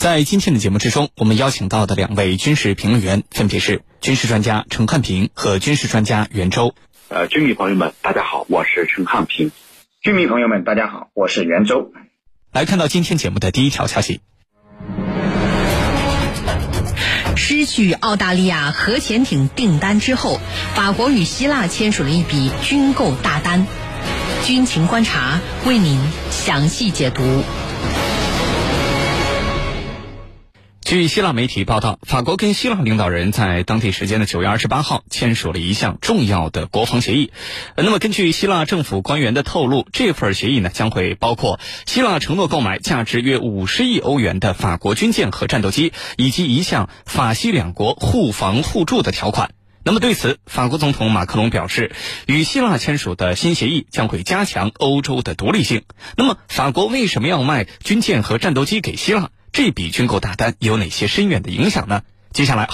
在今天的节目之中，我们邀请到的两位军事评论员分别是军事专家陈汉平和军事专家袁周。呃，军迷朋友们，大家好，我是陈汉平。军迷朋友们，大家好，我是袁周。来看到今天节目的第一条消息：失去澳大利亚核潜艇订单之后，法国与希腊签署了一笔军购大单。军情观察为您详细解读。据希腊媒体报道，法国跟希腊领导人在当地时间的九月二十八号签署了一项重要的国防协议。那么，根据希腊政府官员的透露，这份协议呢将会包括希腊承诺购买价值约五十亿欧元的法国军舰和战斗机，以及一项法西两国互防互助的条款。那么，对此，法国总统马克龙表示，与希腊签署的新协议将会加强欧洲的独立性。那么，法国为什么要卖军舰和战斗机给希腊？这笔军购大单有哪些深远的影响呢？接下来，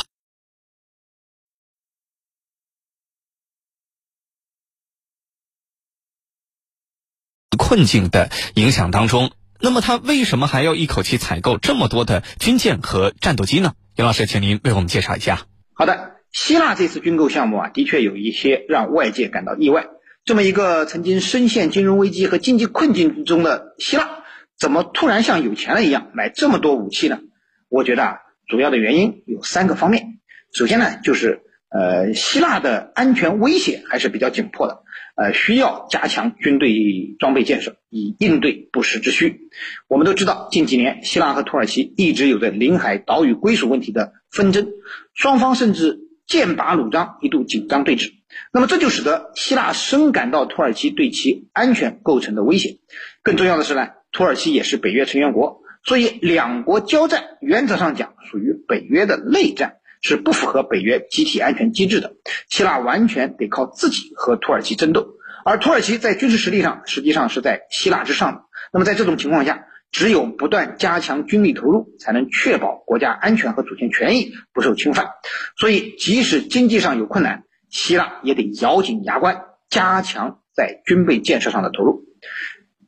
困境的影响当中，那么他为什么还要一口气采购这么多的军舰和战斗机呢？杨老师，请您为我们介绍一下。好的，希腊这次军购项目啊，的确有一些让外界感到意外。这么一个曾经深陷金融危机和经济困境中的希腊。怎么突然像有钱了一样买这么多武器呢？我觉得啊，主要的原因有三个方面。首先呢，就是呃，希腊的安全威胁还是比较紧迫的，呃，需要加强军队装备建设，以应对不时之需。我们都知道，近几年希腊和土耳其一直有着领海岛屿归属问题的纷争，双方甚至剑拔弩张，一度紧张对峙。那么这就使得希腊深感到土耳其对其安全构成的威胁。更重要的是呢。土耳其也是北约成员国，所以两国交战原则上讲属于北约的内战，是不符合北约集体安全机制的。希腊完全得靠自己和土耳其争斗，而土耳其在军事实力上实际上是在希腊之上的。那么在这种情况下，只有不断加强军力投入，才能确保国家安全和主权权益不受侵犯。所以，即使经济上有困难，希腊也得咬紧牙关，加强在军备建设上的投入。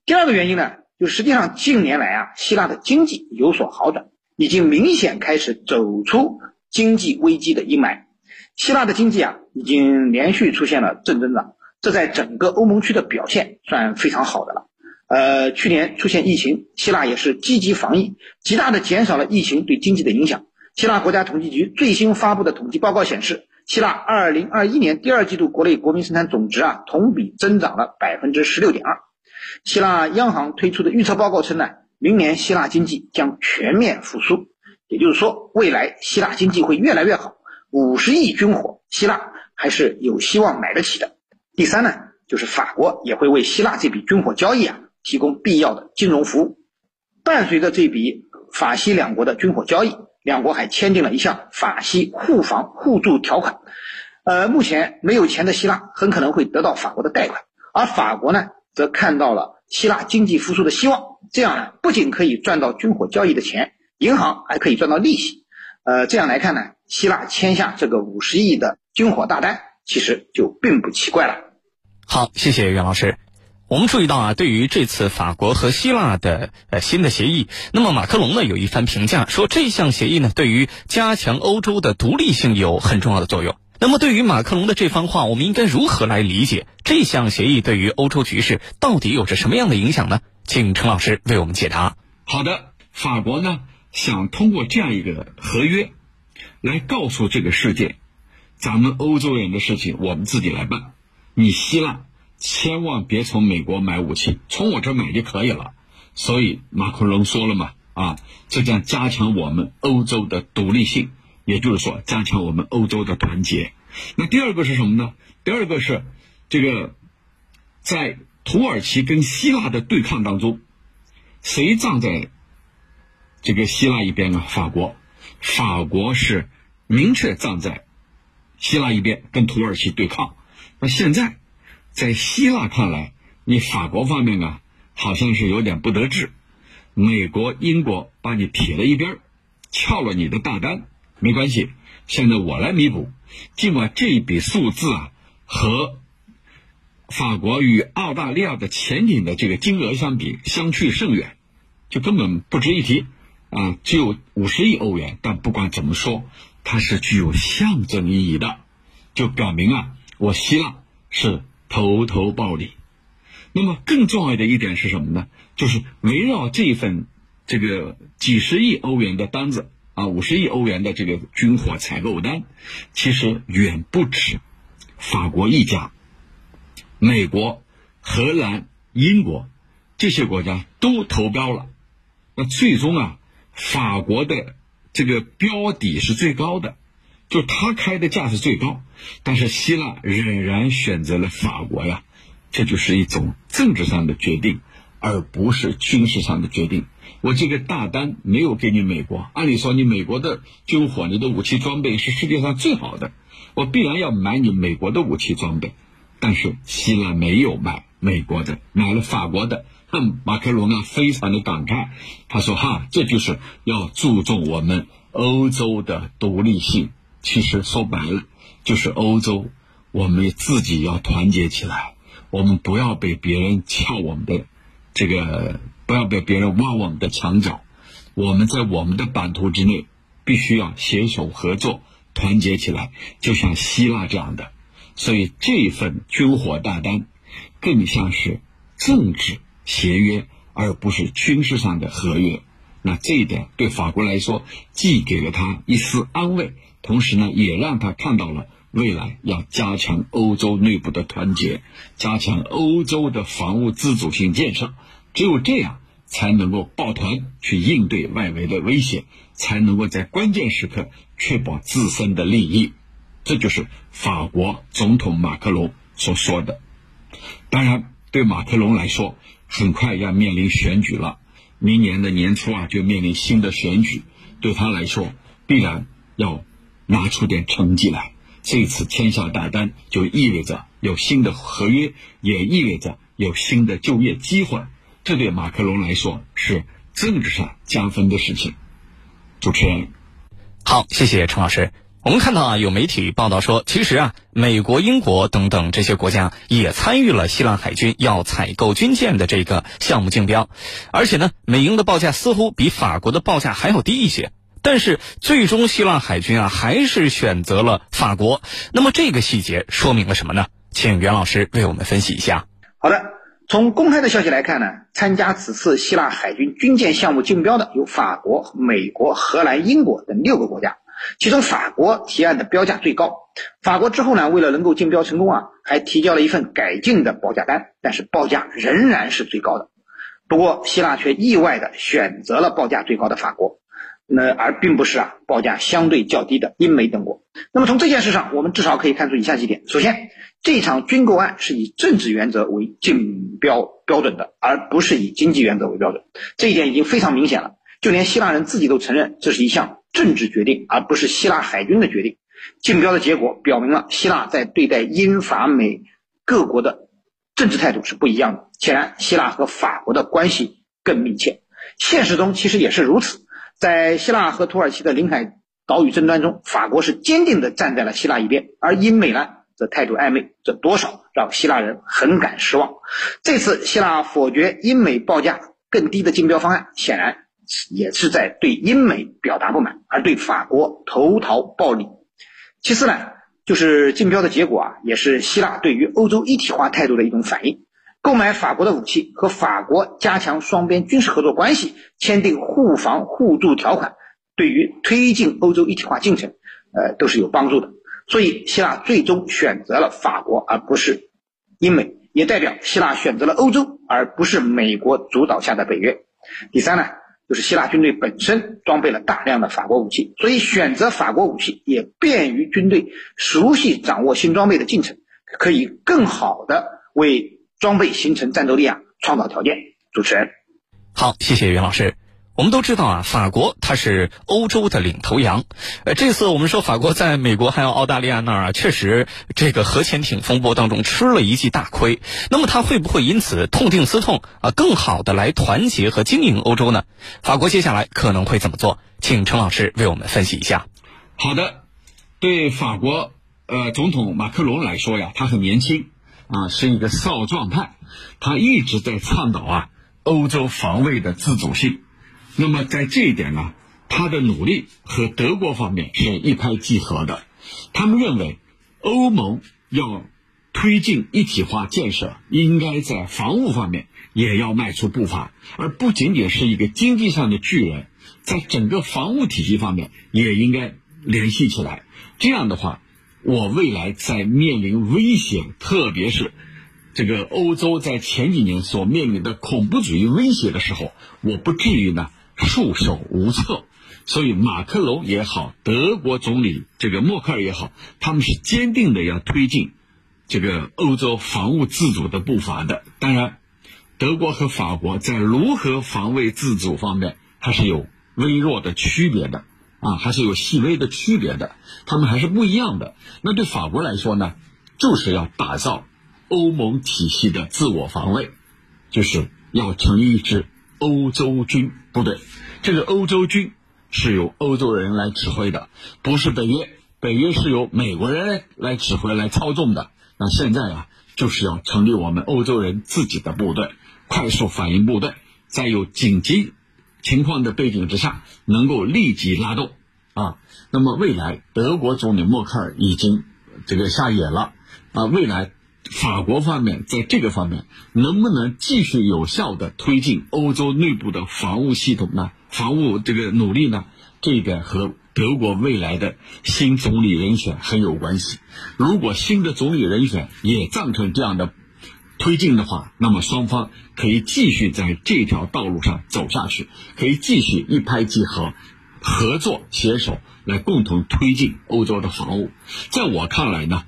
第二个原因呢？就实际上近年来啊，希腊的经济有所好转，已经明显开始走出经济危机的阴霾。希腊的经济啊，已经连续出现了正增长，这在整个欧盟区的表现算非常好的了。呃，去年出现疫情，希腊也是积极防疫，极大的减少了疫情对经济的影响。希腊国家统计局最新发布的统计报告显示，希腊2021年第二季度国内国民生产总值啊，同比增长了百分之十六点二。希腊央行推出的预测报告称呢，明年希腊经济将全面复苏，也就是说，未来希腊经济会越来越好。五十亿军火，希腊还是有希望买得起的。第三呢，就是法国也会为希腊这笔军火交易啊提供必要的金融服务。伴随着这笔法西两国的军火交易，两国还签订了一项法西互防互助条款。呃，目前没有钱的希腊很可能会得到法国的贷款，而法国呢？则看到了希腊经济复苏的希望，这样呢，不仅可以赚到军火交易的钱，银行还可以赚到利息。呃，这样来看呢，希腊签下这个五十亿的军火大单，其实就并不奇怪了。好，谢谢袁老师。我们注意到啊，对于这次法国和希腊的呃新的协议，那么马克龙呢有一番评价，说这项协议呢对于加强欧洲的独立性有很重要的作用。那么，对于马克龙的这番话，我们应该如何来理解这项协议对于欧洲局势到底有着什么样的影响呢？请陈老师为我们解答。好的，法国呢想通过这样一个合约，来告诉这个世界，咱们欧洲人的事情我们自己来办，你希腊千万别从美国买武器，从我这买就可以了。所以马克龙说了嘛，啊，这将加强我们欧洲的独立性。也就是说，加强我们欧洲的团结。那第二个是什么呢？第二个是这个，在土耳其跟希腊的对抗当中，谁站在这个希腊一边啊？法国，法国是明确站在希腊一边，跟土耳其对抗。那现在在希腊看来，你法国方面啊，好像是有点不得志，美国、英国把你撇了一边，撬了你的大单。没关系，现在我来弥补。尽管这一笔数字啊，和法国与澳大利亚的潜艇的这个金额相比相去甚远，就根本不值一提。啊只有五十亿欧元，但不管怎么说，它是具有象征意义的，就表明啊，我希腊是投桃报李。那么更重要的一点是什么呢？就是围绕这份这个几十亿欧元的单子啊，五十亿欧元的这个军火采购单，其实远不止法国一家，美国、荷兰、英国这些国家都投标了。那最终啊，法国的这个标底是最高的，就他开的价是最高，但是希腊仍然选择了法国呀。这就是一种政治上的决定，而不是军事上的决定。我这个大单没有给你美国，按理说你美国的军火、你的武器装备是世界上最好的，我必然要买你美国的武器装备。但是希腊没有买美国的，买了法国的。哼，马克龙啊，非常的感慨，他说：“哈，这就是要注重我们欧洲的独立性。其实说白了，就是欧洲我们自己要团结起来。”我们不要被别人撬我们的这个，不要被别人挖我们的墙角。我们在我们的版图之内，必须要携手合作，团结起来。就像希腊这样的，所以这份军火大单，更像是政治协约，而不是军事上的合约。那这一点对法国来说，既给了他一丝安慰，同时呢，也让他看到了。未来要加强欧洲内部的团结，加强欧洲的防务自主性建设，只有这样才能够抱团去应对外围的威胁，才能够在关键时刻确保自身的利益。这就是法国总统马克龙所说的。当然，对马克龙来说，很快要面临选举了，明年的年初啊就面临新的选举，对他来说必然要拿出点成绩来。这次签下大单，就意味着有新的合约，也意味着有新的就业机会。这对马克龙来说是政治上加分的事情。主持人，好，谢谢陈老师。我们看到啊，有媒体报道说，其实啊，美国、英国等等这些国家也参与了希腊海军要采购军舰的这个项目竞标，而且呢，美英的报价似乎比法国的报价还要低一些。但是最终希腊海军啊还是选择了法国，那么这个细节说明了什么呢？请袁老师为我们分析一下。好的，从公开的消息来看呢，参加此次希腊海军军舰项目竞标的有法国、美国、荷兰、英国等六个国家，其中法国提案的标价最高。法国之后呢，为了能够竞标成功啊，还提交了一份改进的报价单，但是报价仍然是最高的。不过希腊却意外的选择了报价最高的法国。那而并不是啊，报价相对较低的英美等国。那么从这件事上，我们至少可以看出以下几点：首先，这场军购案是以政治原则为竞标标准的，而不是以经济原则为标准。这一点已经非常明显了，就连希腊人自己都承认这是一项政治决定，而不是希腊海军的决定。竞标的结果表明了希腊在对待英法美各国的政治态度是不一样的。显然，希腊和法国的关系更密切。现实中其实也是如此。在希腊和土耳其的领海岛屿争端中，法国是坚定地站在了希腊一边，而英美呢则态度暧昧，这多少让希腊人很感失望。这次希腊否决英美报价更低的竞标方案，显然也是在对英美表达不满，而对法国投桃报李。其次呢，就是竞标的结果啊，也是希腊对于欧洲一体化态度的一种反应。购买法国的武器和法国加强双边军事合作关系，签订互防互助条款，对于推进欧洲一体化进程，呃，都是有帮助的。所以，希腊最终选择了法国，而不是英美，也代表希腊选择了欧洲，而不是美国主导下的北约。第三呢，就是希腊军队本身装备了大量的法国武器，所以选择法国武器也便于军队熟悉掌握新装备的进程，可以更好的为。装备形成战斗力啊，创造条件。主持人，好，谢谢袁老师。我们都知道啊，法国它是欧洲的领头羊。呃，这次我们说法国在美国还有澳大利亚那儿啊，确实这个核潜艇风波当中吃了一记大亏。那么它会不会因此痛定思痛啊，更好的来团结和经营欧洲呢？法国接下来可能会怎么做？请陈老师为我们分析一下。好的，对法国呃总统马克龙来说呀，他很年轻。啊，是一个少壮派，他一直在倡导啊欧洲防卫的自主性。那么在这一点呢，他的努力和德国方面是一拍即合的。他们认为，欧盟要推进一体化建设，应该在防务方面也要迈出步伐，而不仅仅是一个经济上的巨人，在整个防务体系方面也应该联系起来。这样的话，我未来在面临危险，特别是这个欧洲在前几年所面临的恐怖主义威胁的时候，我不至于呢束手无策。所以，马克龙也好，德国总理这个默克尔也好，他们是坚定的要推进这个欧洲防务自主的步伐的。当然，德国和法国在如何防卫自主方面，还是有微弱的区别的啊，还是有细微的区别的，他们还是不一样的。那对法国来说呢，就是要打造欧盟体系的自我防卫，就是要成立一支欧洲军部队。这个欧洲军。是由欧洲人来指挥的，不是北约。北约是由美国人来指挥、来操纵的。那现在啊，就是要成立我们欧洲人自己的部队，快速反应部队，在有紧急情况的背景之下，能够立即拉动啊。那么未来，德国总理默克尔已经这个下野了啊。未来，法国方面在这个方面能不能继续有效的推进欧洲内部的防务系统呢？防务这个努力呢，这一点和德国未来的新总理人选很有关系。如果新的总理人选也赞成这样的推进的话，那么双方可以继续在这条道路上走下去，可以继续一拍即合，合作携手来共同推进欧洲的防务。在我看来呢，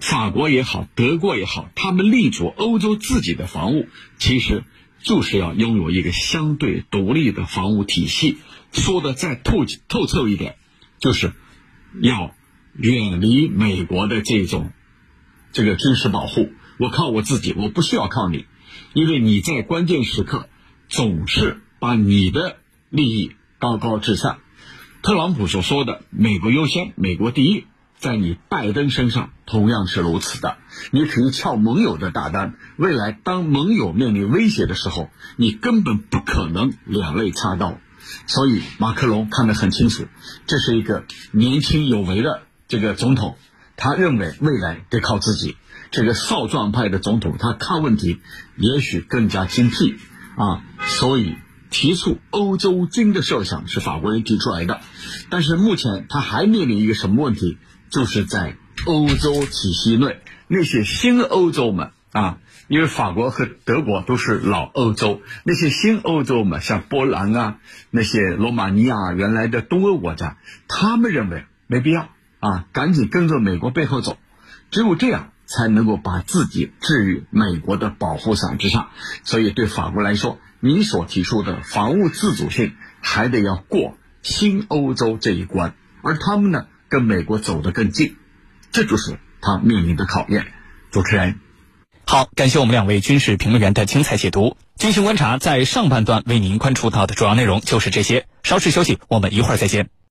法国也好，德国也好，他们立足欧洲自己的防务，其实。就是要拥有一个相对独立的防务体系，说的再透透彻一点，就是要远离美国的这种这个军事保护。我靠我自己，我不需要靠你，因为你在关键时刻总是把你的利益高高至上。特朗普所说的“美国优先，美国第一”。在你拜登身上同样是如此的，你可以撬盟友的大单。未来当盟友面临威胁的时候，你根本不可能两肋插刀。所以马克龙看得很清楚，这是一个年轻有为的这个总统，他认为未来得靠自己。这个少壮派的总统，他看问题也许更加精辟啊。所以提出欧洲军的设想是法国人提出来的，但是目前他还面临一个什么问题？就是在欧洲体系内，那些新欧洲们啊，因为法国和德国都是老欧洲，那些新欧洲们，像波兰啊，那些罗马尼亚原来的东欧国家，他们认为没必要啊，赶紧跟着美国背后走，只有这样才能够把自己置于美国的保护伞之上。所以对法国来说，你所提出的防务自主性还得要过新欧洲这一关，而他们呢？跟美国走得更近，这就是他面临的考验。主持人，好，感谢我们两位军事评论员的精彩解读。军情观察在上半段为您关注到的主要内容就是这些。稍事休息，我们一会儿再见。